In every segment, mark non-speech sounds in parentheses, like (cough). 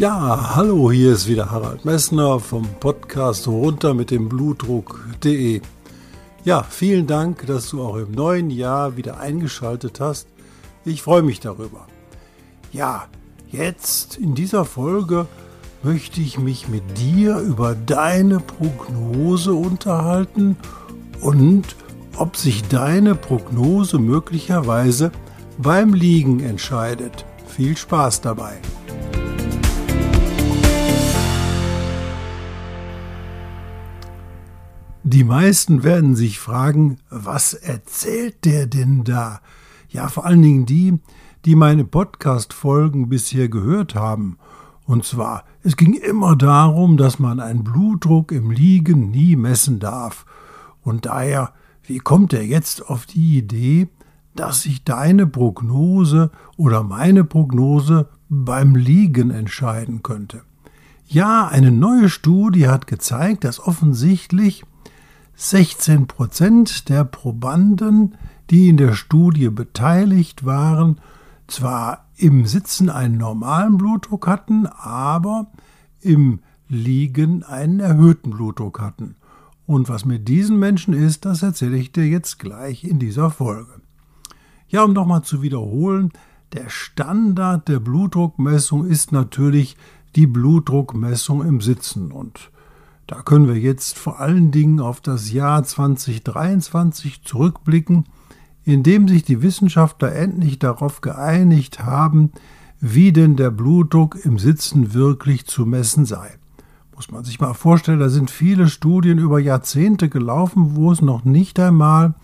Ja, hallo, hier ist wieder Harald Messner vom Podcast runter mit dem Blutdruck.de. Ja, vielen Dank, dass du auch im neuen Jahr wieder eingeschaltet hast. Ich freue mich darüber. Ja, jetzt in dieser Folge möchte ich mich mit dir über deine Prognose unterhalten und ob sich deine Prognose möglicherweise beim Liegen entscheidet. Viel Spaß dabei. Die meisten werden sich fragen, was erzählt der denn da? Ja, vor allen Dingen die, die meine Podcast-Folgen bisher gehört haben. Und zwar, es ging immer darum, dass man einen Blutdruck im Liegen nie messen darf. Und daher, wie kommt er jetzt auf die Idee, dass sich deine Prognose oder meine Prognose beim Liegen entscheiden könnte? Ja, eine neue Studie hat gezeigt, dass offensichtlich 16 Prozent der Probanden, die in der Studie beteiligt waren, zwar im Sitzen einen normalen Blutdruck hatten, aber im Liegen einen erhöhten Blutdruck hatten. Und was mit diesen Menschen ist, das erzähle ich dir jetzt gleich in dieser Folge. Ja, um nochmal zu wiederholen, der Standard der Blutdruckmessung ist natürlich die Blutdruckmessung im Sitzen. Und da können wir jetzt vor allen Dingen auf das Jahr 2023 zurückblicken, in dem sich die Wissenschaftler endlich darauf geeinigt haben, wie denn der Blutdruck im Sitzen wirklich zu messen sei. Muss man sich mal vorstellen, da sind viele Studien über Jahrzehnte gelaufen, wo es noch nicht einmal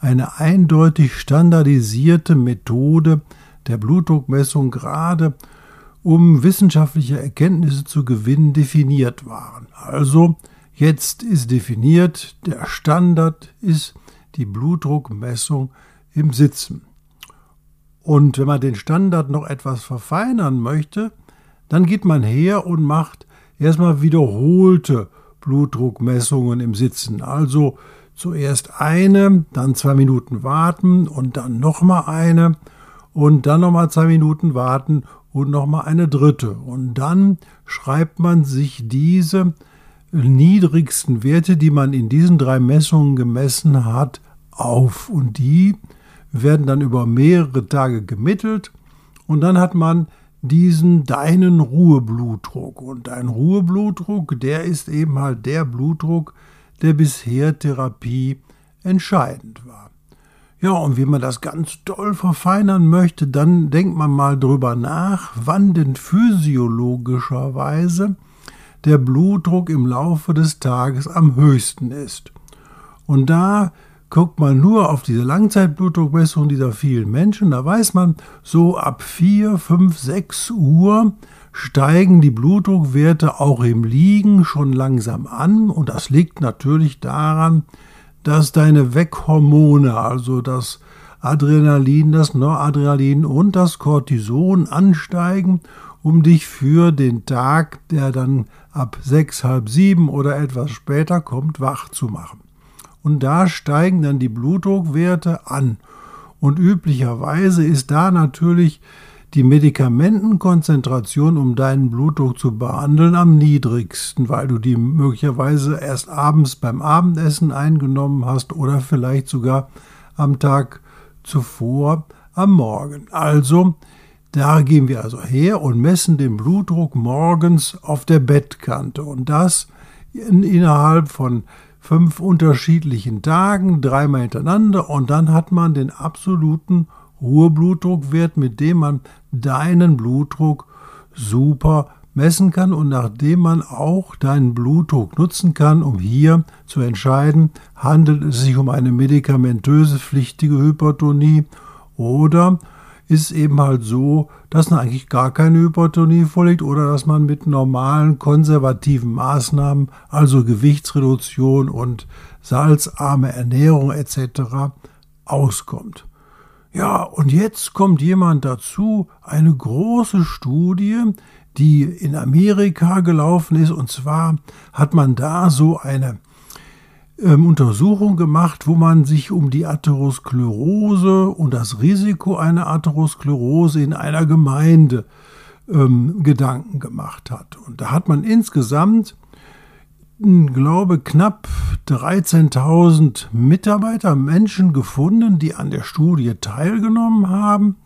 eine eindeutig standardisierte Methode der Blutdruckmessung gerade um wissenschaftliche Erkenntnisse zu gewinnen, definiert waren. Also jetzt ist definiert, der Standard ist die Blutdruckmessung im Sitzen. Und wenn man den Standard noch etwas verfeinern möchte, dann geht man her und macht erstmal wiederholte Blutdruckmessungen im Sitzen. Also zuerst eine, dann zwei Minuten warten und dann nochmal eine und dann nochmal zwei Minuten warten und nochmal eine dritte. Und dann schreibt man sich diese niedrigsten Werte, die man in diesen drei Messungen gemessen hat, auf. Und die werden dann über mehrere Tage gemittelt. Und dann hat man diesen deinen Ruheblutdruck. Und dein Ruheblutdruck, der ist eben halt der Blutdruck, der bisher Therapie entscheidend war. Ja, und wie man das ganz doll verfeinern möchte, dann denkt man mal drüber nach, wann denn physiologischerweise der Blutdruck im Laufe des Tages am höchsten ist. Und da guckt man nur auf diese Langzeitblutdruckmessung dieser vielen Menschen, da weiß man, so ab 4, 5, 6 Uhr steigen die Blutdruckwerte auch im Liegen schon langsam an und das liegt natürlich daran, dass deine Weckhormone, also das Adrenalin, das Noradrenalin und das Cortison ansteigen, um dich für den Tag, der dann ab sechs, halb sieben oder etwas später kommt, wach zu machen. Und da steigen dann die Blutdruckwerte an. Und üblicherweise ist da natürlich die Medikamentenkonzentration, um deinen Blutdruck zu behandeln, am niedrigsten, weil du die möglicherweise erst abends beim Abendessen eingenommen hast oder vielleicht sogar am Tag zuvor am Morgen. Also, da gehen wir also her und messen den Blutdruck morgens auf der Bettkante und das in, innerhalb von fünf unterschiedlichen Tagen, dreimal hintereinander und dann hat man den absoluten Ruheblutdruckwert, mit dem man deinen Blutdruck super messen kann und nachdem man auch deinen Blutdruck nutzen kann, um hier zu entscheiden, handelt es sich um eine medikamentöse pflichtige Hypertonie oder ist eben halt so, dass eigentlich gar keine Hypertonie vorliegt oder dass man mit normalen konservativen Maßnahmen, also Gewichtsreduktion und salzarme Ernährung etc. auskommt. Ja, und jetzt kommt jemand dazu, eine große Studie, die in Amerika gelaufen ist. Und zwar hat man da so eine ähm, Untersuchung gemacht, wo man sich um die Atherosklerose und das Risiko einer Atherosklerose in einer Gemeinde ähm, Gedanken gemacht hat. Und da hat man insgesamt, glaube knapp 13.000 Mitarbeiter, Menschen gefunden, die an der Studie teilgenommen haben.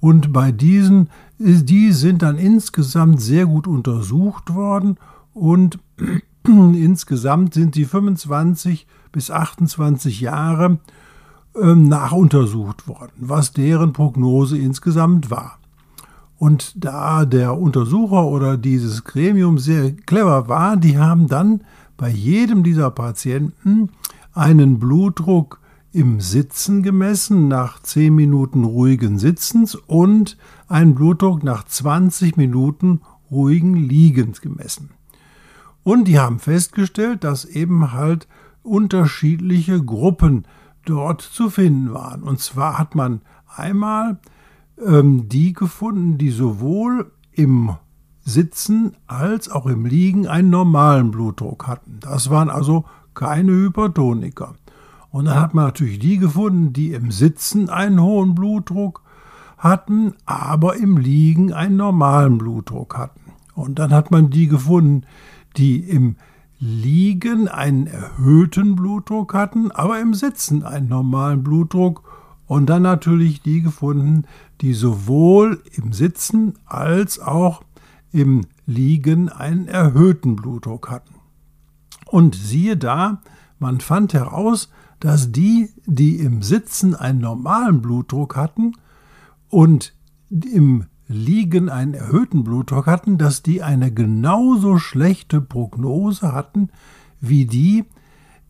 Und bei diesen, die sind dann insgesamt sehr gut untersucht worden und (clears throat) Insgesamt sind sie 25 bis 28 Jahre ähm, nachuntersucht worden, was deren Prognose insgesamt war. Und da der Untersucher oder dieses Gremium sehr clever war, die haben dann bei jedem dieser Patienten einen Blutdruck im Sitzen gemessen nach 10 Minuten ruhigen Sitzens und einen Blutdruck nach 20 Minuten ruhigen Liegens gemessen. Und die haben festgestellt, dass eben halt unterschiedliche Gruppen dort zu finden waren. Und zwar hat man einmal ähm, die gefunden, die sowohl im Sitzen als auch im Liegen einen normalen Blutdruck hatten. Das waren also keine Hypertoniker. Und dann hat man natürlich die gefunden, die im Sitzen einen hohen Blutdruck hatten, aber im Liegen einen normalen Blutdruck hatten. Und dann hat man die gefunden, die im Liegen einen erhöhten Blutdruck hatten, aber im Sitzen einen normalen Blutdruck und dann natürlich die gefunden, die sowohl im Sitzen als auch im Liegen einen erhöhten Blutdruck hatten. Und siehe da, man fand heraus, dass die, die im Sitzen einen normalen Blutdruck hatten und im Liegen einen erhöhten Blutdruck hatten, dass die eine genauso schlechte Prognose hatten wie die,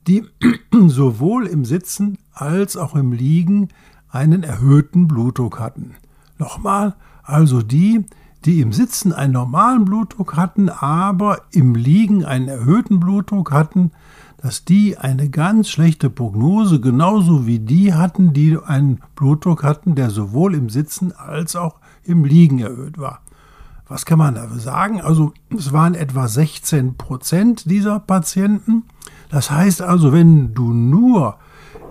die (clears throat) sowohl im Sitzen als auch im Liegen einen erhöhten Blutdruck hatten. Nochmal, also die, die im Sitzen einen normalen Blutdruck hatten, aber im Liegen einen erhöhten Blutdruck hatten, dass die eine ganz schlechte Prognose genauso wie die hatten, die einen Blutdruck hatten, der sowohl im Sitzen als auch im Liegen erhöht war. Was kann man da sagen? Also es waren etwa 16 Prozent dieser Patienten. Das heißt also, wenn du nur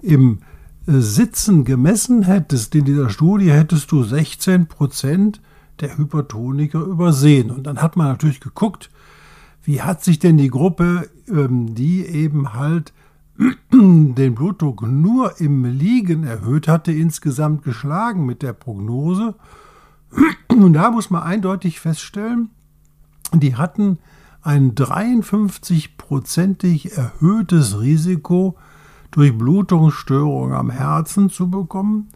im Sitzen gemessen hättest in dieser Studie, hättest du 16 Prozent der Hypertoniker übersehen. Und dann hat man natürlich geguckt, wie hat sich denn die Gruppe, ähm, die eben halt (clears throat) den Blutdruck nur im Liegen erhöht hatte, insgesamt geschlagen mit der Prognose. (clears throat) Und da muss man eindeutig feststellen, die hatten ein 53-prozentig erhöhtes Risiko, durch Blutungsstörungen am Herzen zu bekommen.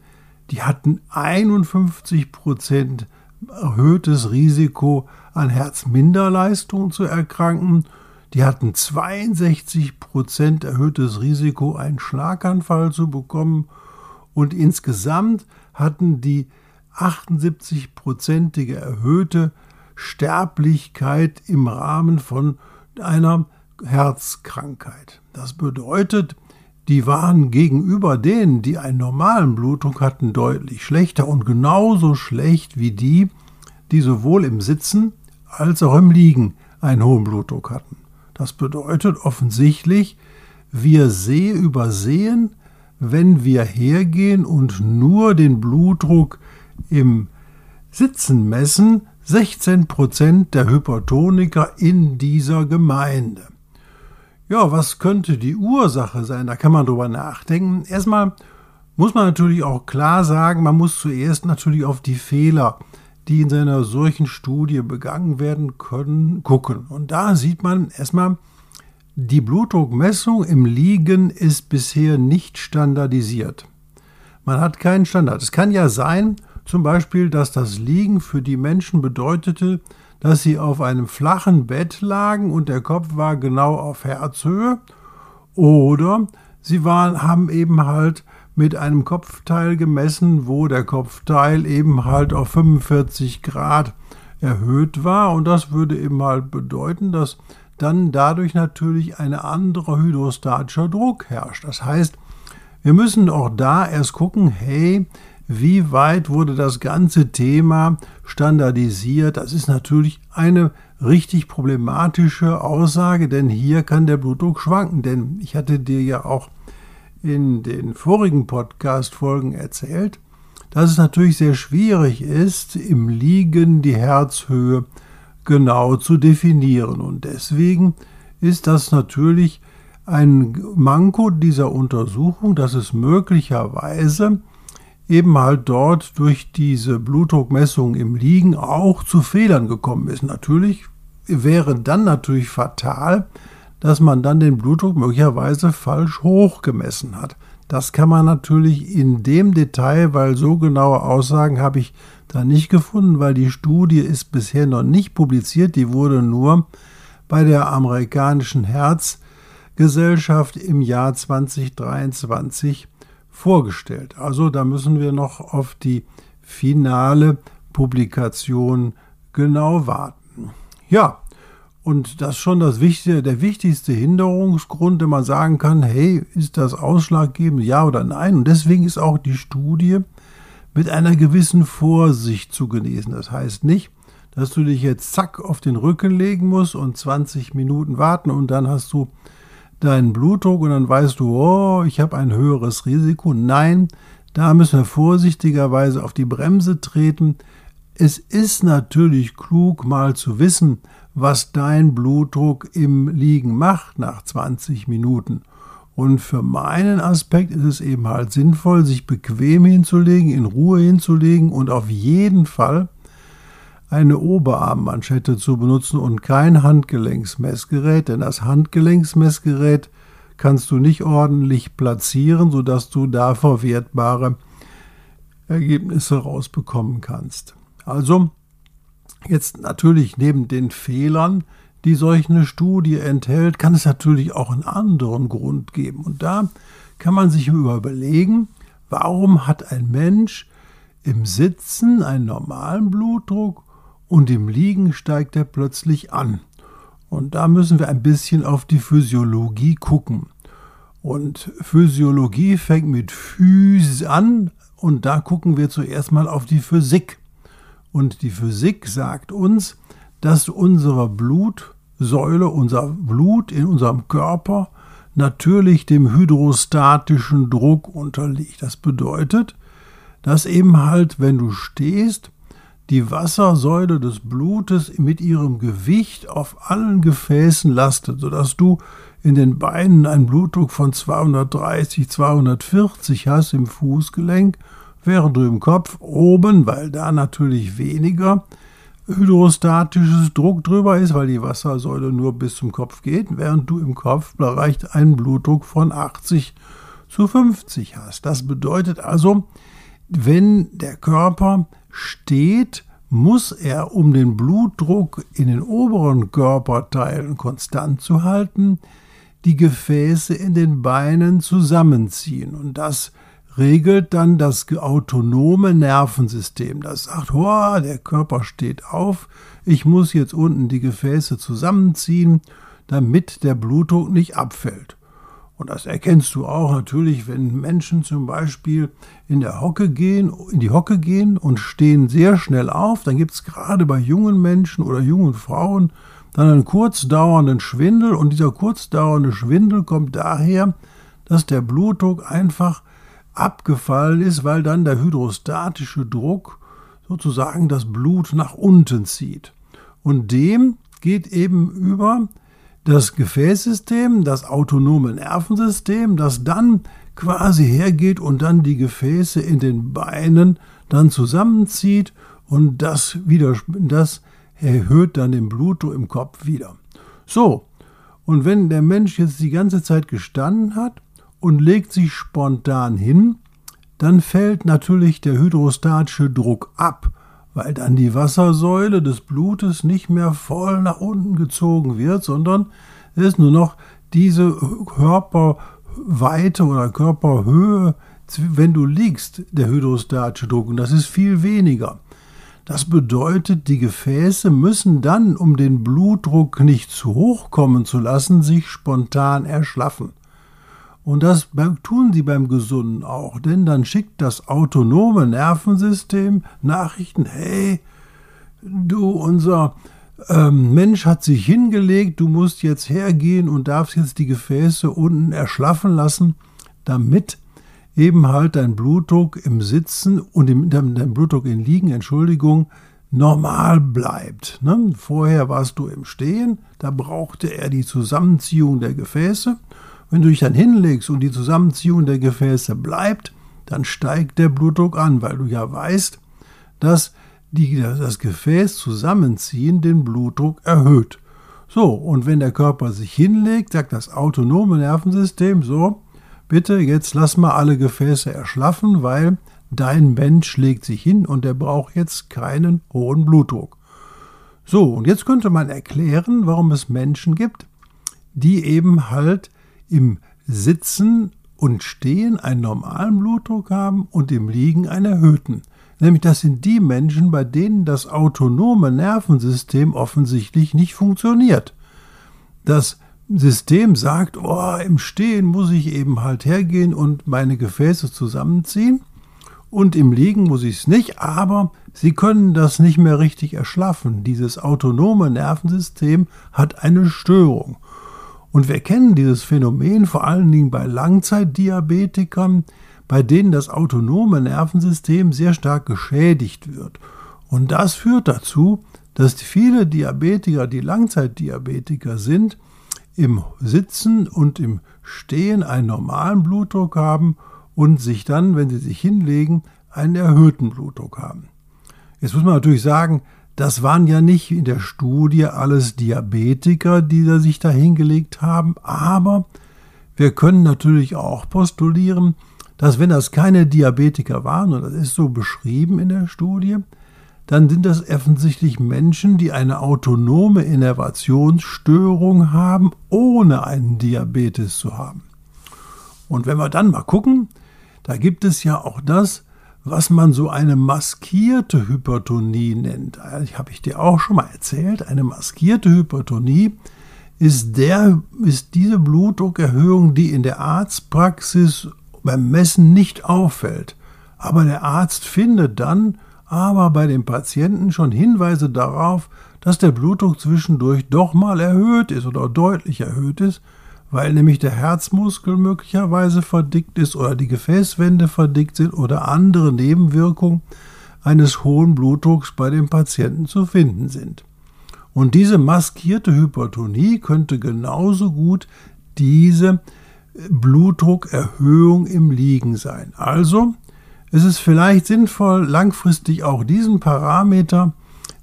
Die hatten 51 Prozent erhöhtes Risiko, an Herzminderleistung zu erkranken. Die hatten 62 Prozent erhöhtes Risiko, einen Schlaganfall zu bekommen. Und insgesamt hatten die 78-prozentige erhöhte Sterblichkeit im Rahmen von einer Herzkrankheit. Das bedeutet, die waren gegenüber denen, die einen normalen Blutdruck hatten, deutlich schlechter und genauso schlecht wie die, die sowohl im Sitzen als auch im Liegen einen hohen Blutdruck hatten. Das bedeutet offensichtlich, wir seh übersehen, wenn wir hergehen und nur den Blutdruck im Sitzen messen 16 Prozent der Hypertoniker in dieser Gemeinde. Ja, was könnte die Ursache sein? Da kann man drüber nachdenken. Erstmal muss man natürlich auch klar sagen, man muss zuerst natürlich auf die Fehler, die in seiner solchen Studie begangen werden können, gucken. Und da sieht man erstmal, die Blutdruckmessung im Liegen ist bisher nicht standardisiert. Man hat keinen Standard. Es kann ja sein, zum Beispiel, dass das Liegen für die Menschen bedeutete, dass sie auf einem flachen Bett lagen und der Kopf war genau auf Herzhöhe. Oder sie waren, haben eben halt mit einem Kopfteil gemessen, wo der Kopfteil eben halt auf 45 Grad erhöht war. Und das würde eben halt bedeuten, dass dann dadurch natürlich ein anderer hydrostatischer Druck herrscht. Das heißt, wir müssen auch da erst gucken, hey, wie weit wurde das ganze Thema standardisiert? Das ist natürlich eine richtig problematische Aussage, denn hier kann der Blutdruck schwanken. Denn ich hatte dir ja auch in den vorigen Podcast-Folgen erzählt, dass es natürlich sehr schwierig ist, im Liegen die Herzhöhe genau zu definieren. Und deswegen ist das natürlich ein Manko dieser Untersuchung, dass es möglicherweise eben halt dort durch diese Blutdruckmessung im Liegen auch zu Fehlern gekommen ist. Natürlich wäre dann natürlich fatal, dass man dann den Blutdruck möglicherweise falsch hoch gemessen hat. Das kann man natürlich in dem Detail, weil so genaue Aussagen habe ich da nicht gefunden, weil die Studie ist bisher noch nicht publiziert, die wurde nur bei der amerikanischen Herzgesellschaft im Jahr 2023 vorgestellt. Also da müssen wir noch auf die finale Publikation genau warten. Ja, und das ist schon das wichtige, der wichtigste Hinderungsgrund, den man sagen kann, hey, ist das ausschlaggebend, ja oder nein? Und deswegen ist auch die Studie mit einer gewissen Vorsicht zu genießen. Das heißt nicht, dass du dich jetzt zack auf den Rücken legen musst und 20 Minuten warten und dann hast du deinen Blutdruck und dann weißt du, oh, ich habe ein höheres Risiko. Nein, da müssen wir vorsichtigerweise auf die Bremse treten. Es ist natürlich klug, mal zu wissen, was dein Blutdruck im Liegen macht nach 20 Minuten. Und für meinen Aspekt ist es eben halt sinnvoll, sich bequem hinzulegen, in Ruhe hinzulegen und auf jeden Fall eine Oberarmmanschette zu benutzen und kein Handgelenksmessgerät, denn das Handgelenksmessgerät kannst du nicht ordentlich platzieren, sodass du da verwertbare Ergebnisse rausbekommen kannst. Also jetzt natürlich neben den Fehlern, die solch eine Studie enthält, kann es natürlich auch einen anderen Grund geben. Und da kann man sich überlegen, warum hat ein Mensch im Sitzen einen normalen Blutdruck und im Liegen steigt er plötzlich an. Und da müssen wir ein bisschen auf die Physiologie gucken. Und Physiologie fängt mit Phys an und da gucken wir zuerst mal auf die Physik. Und die Physik sagt uns, dass unsere Blutsäule, unser Blut in unserem Körper natürlich dem hydrostatischen Druck unterliegt. Das bedeutet, dass eben halt, wenn du stehst, die Wassersäule des Blutes mit ihrem Gewicht auf allen Gefäßen lastet, sodass du in den Beinen einen Blutdruck von 230, 240 hast im Fußgelenk, während du im Kopf oben, weil da natürlich weniger hydrostatisches Druck drüber ist, weil die Wassersäule nur bis zum Kopf geht, während du im Kopf bereich einen Blutdruck von 80 zu 50 hast. Das bedeutet also, wenn der Körper steht, muss er, um den Blutdruck in den oberen Körperteilen konstant zu halten, die Gefäße in den Beinen zusammenziehen. Und das regelt dann das autonome Nervensystem. Das sagt, oh, der Körper steht auf, ich muss jetzt unten die Gefäße zusammenziehen, damit der Blutdruck nicht abfällt. Und das erkennst du auch natürlich, wenn Menschen zum Beispiel in der Hocke gehen, in die Hocke gehen und stehen sehr schnell auf. Dann gibt es gerade bei jungen Menschen oder jungen Frauen dann einen kurzdauernden Schwindel. Und dieser kurzdauernde Schwindel kommt daher, dass der Blutdruck einfach abgefallen ist, weil dann der hydrostatische Druck sozusagen das Blut nach unten zieht. Und dem geht eben über das Gefäßsystem, das autonome Nervensystem, das dann quasi hergeht und dann die Gefäße in den Beinen dann zusammenzieht und das wieder, das erhöht dann den Blutdruck im Kopf wieder. So. Und wenn der Mensch jetzt die ganze Zeit gestanden hat und legt sich spontan hin, dann fällt natürlich der hydrostatische Druck ab weil dann die Wassersäule des Blutes nicht mehr voll nach unten gezogen wird, sondern es ist nur noch diese Körperweite oder Körperhöhe wenn du liegst, der hydrostatische Druck, und das ist viel weniger. Das bedeutet, die Gefäße müssen dann, um den Blutdruck nicht zu hoch kommen zu lassen, sich spontan erschlaffen. Und das tun sie beim Gesunden auch, denn dann schickt das autonome Nervensystem Nachrichten, hey, du, unser ähm, Mensch hat sich hingelegt, du musst jetzt hergehen und darfst jetzt die Gefäße unten erschlaffen lassen, damit eben halt dein Blutdruck im Sitzen und im, dein Blutdruck im Liegen, Entschuldigung, normal bleibt. Ne? Vorher warst du im Stehen, da brauchte er die Zusammenziehung der Gefäße. Wenn du dich dann hinlegst und die Zusammenziehung der Gefäße bleibt, dann steigt der Blutdruck an, weil du ja weißt, dass die das Gefäß zusammenziehen den Blutdruck erhöht. So, und wenn der Körper sich hinlegt, sagt das autonome Nervensystem so, bitte jetzt lass mal alle Gefäße erschlaffen, weil dein Mensch legt sich hin und er braucht jetzt keinen hohen Blutdruck. So, und jetzt könnte man erklären, warum es Menschen gibt, die eben halt im Sitzen und Stehen einen normalen Blutdruck haben und im Liegen einen erhöhten. Nämlich das sind die Menschen, bei denen das autonome Nervensystem offensichtlich nicht funktioniert. Das System sagt, oh, im Stehen muss ich eben halt hergehen und meine Gefäße zusammenziehen und im Liegen muss ich es nicht, aber sie können das nicht mehr richtig erschlaffen. Dieses autonome Nervensystem hat eine Störung. Und wir kennen dieses Phänomen vor allen Dingen bei Langzeitdiabetikern, bei denen das autonome Nervensystem sehr stark geschädigt wird. Und das führt dazu, dass viele Diabetiker, die Langzeitdiabetiker sind, im Sitzen und im Stehen einen normalen Blutdruck haben und sich dann, wenn sie sich hinlegen, einen erhöhten Blutdruck haben. Jetzt muss man natürlich sagen, das waren ja nicht in der Studie alles Diabetiker, die da sich da hingelegt haben, aber wir können natürlich auch postulieren, dass wenn das keine Diabetiker waren, und das ist so beschrieben in der Studie, dann sind das offensichtlich Menschen, die eine autonome Innervationsstörung haben, ohne einen Diabetes zu haben. Und wenn wir dann mal gucken, da gibt es ja auch das, was man so eine maskierte Hypertonie nennt. Habe ich dir auch schon mal erzählt. Eine maskierte Hypertonie ist, der, ist diese Blutdruckerhöhung, die in der Arztpraxis beim Messen nicht auffällt. Aber der Arzt findet dann aber bei dem Patienten schon Hinweise darauf, dass der Blutdruck zwischendurch doch mal erhöht ist oder deutlich erhöht ist, weil nämlich der Herzmuskel möglicherweise verdickt ist oder die Gefäßwände verdickt sind oder andere Nebenwirkungen eines hohen Blutdrucks bei dem Patienten zu finden sind. Und diese maskierte Hypertonie könnte genauso gut diese Blutdruckerhöhung im Liegen sein. Also es ist vielleicht sinnvoll, langfristig auch diesen Parameter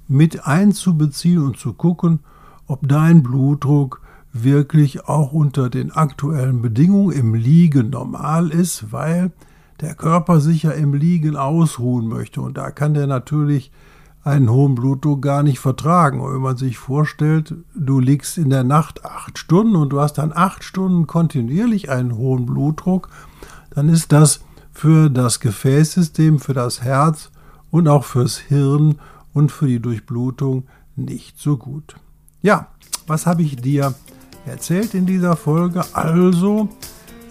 mit einzubeziehen und zu gucken, ob dein Blutdruck wirklich auch unter den aktuellen Bedingungen im Liegen normal ist, weil der Körper sich ja im Liegen ausruhen möchte. Und da kann der natürlich einen hohen Blutdruck gar nicht vertragen. Und wenn man sich vorstellt, du liegst in der Nacht acht Stunden und du hast dann acht Stunden kontinuierlich einen hohen Blutdruck, dann ist das für das Gefäßsystem, für das Herz und auch fürs Hirn und für die Durchblutung nicht so gut. Ja, was habe ich dir erzählt in dieser Folge? Also,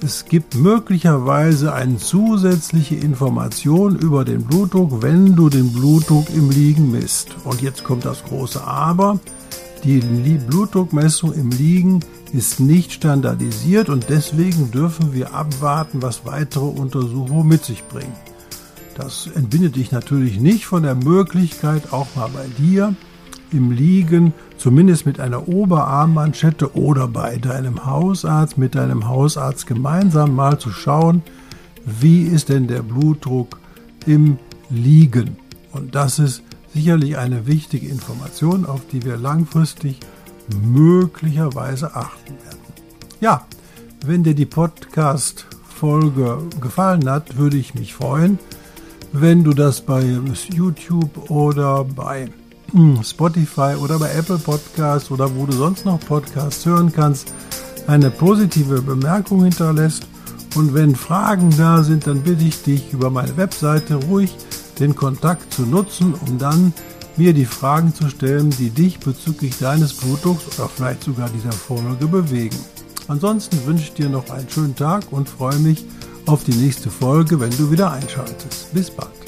es gibt möglicherweise eine zusätzliche Information über den Blutdruck, wenn du den Blutdruck im Liegen misst. Und jetzt kommt das große Aber. Die Blutdruckmessung im Liegen ist nicht standardisiert und deswegen dürfen wir abwarten, was weitere Untersuchungen mit sich bringen. Das entbindet dich natürlich nicht von der Möglichkeit, auch mal bei dir im Liegen, zumindest mit einer Oberarmmanschette oder bei deinem Hausarzt, mit deinem Hausarzt gemeinsam mal zu schauen, wie ist denn der Blutdruck im Liegen. Und das ist sicherlich eine wichtige Information, auf die wir langfristig möglicherweise achten werden. Ja, wenn dir die Podcast-Folge gefallen hat, würde ich mich freuen, wenn du das bei YouTube oder bei Spotify oder bei Apple Podcasts oder wo du sonst noch Podcasts hören kannst, eine positive Bemerkung hinterlässt Und wenn Fragen da sind, dann bitte ich dich über meine Webseite ruhig den Kontakt zu nutzen, um dann mir die Fragen zu stellen, die dich bezüglich deines Blutdrucks oder vielleicht sogar dieser Folge bewegen. Ansonsten wünsche ich dir noch einen schönen Tag und freue mich auf die nächste Folge, wenn du wieder einschaltest. Bis bald.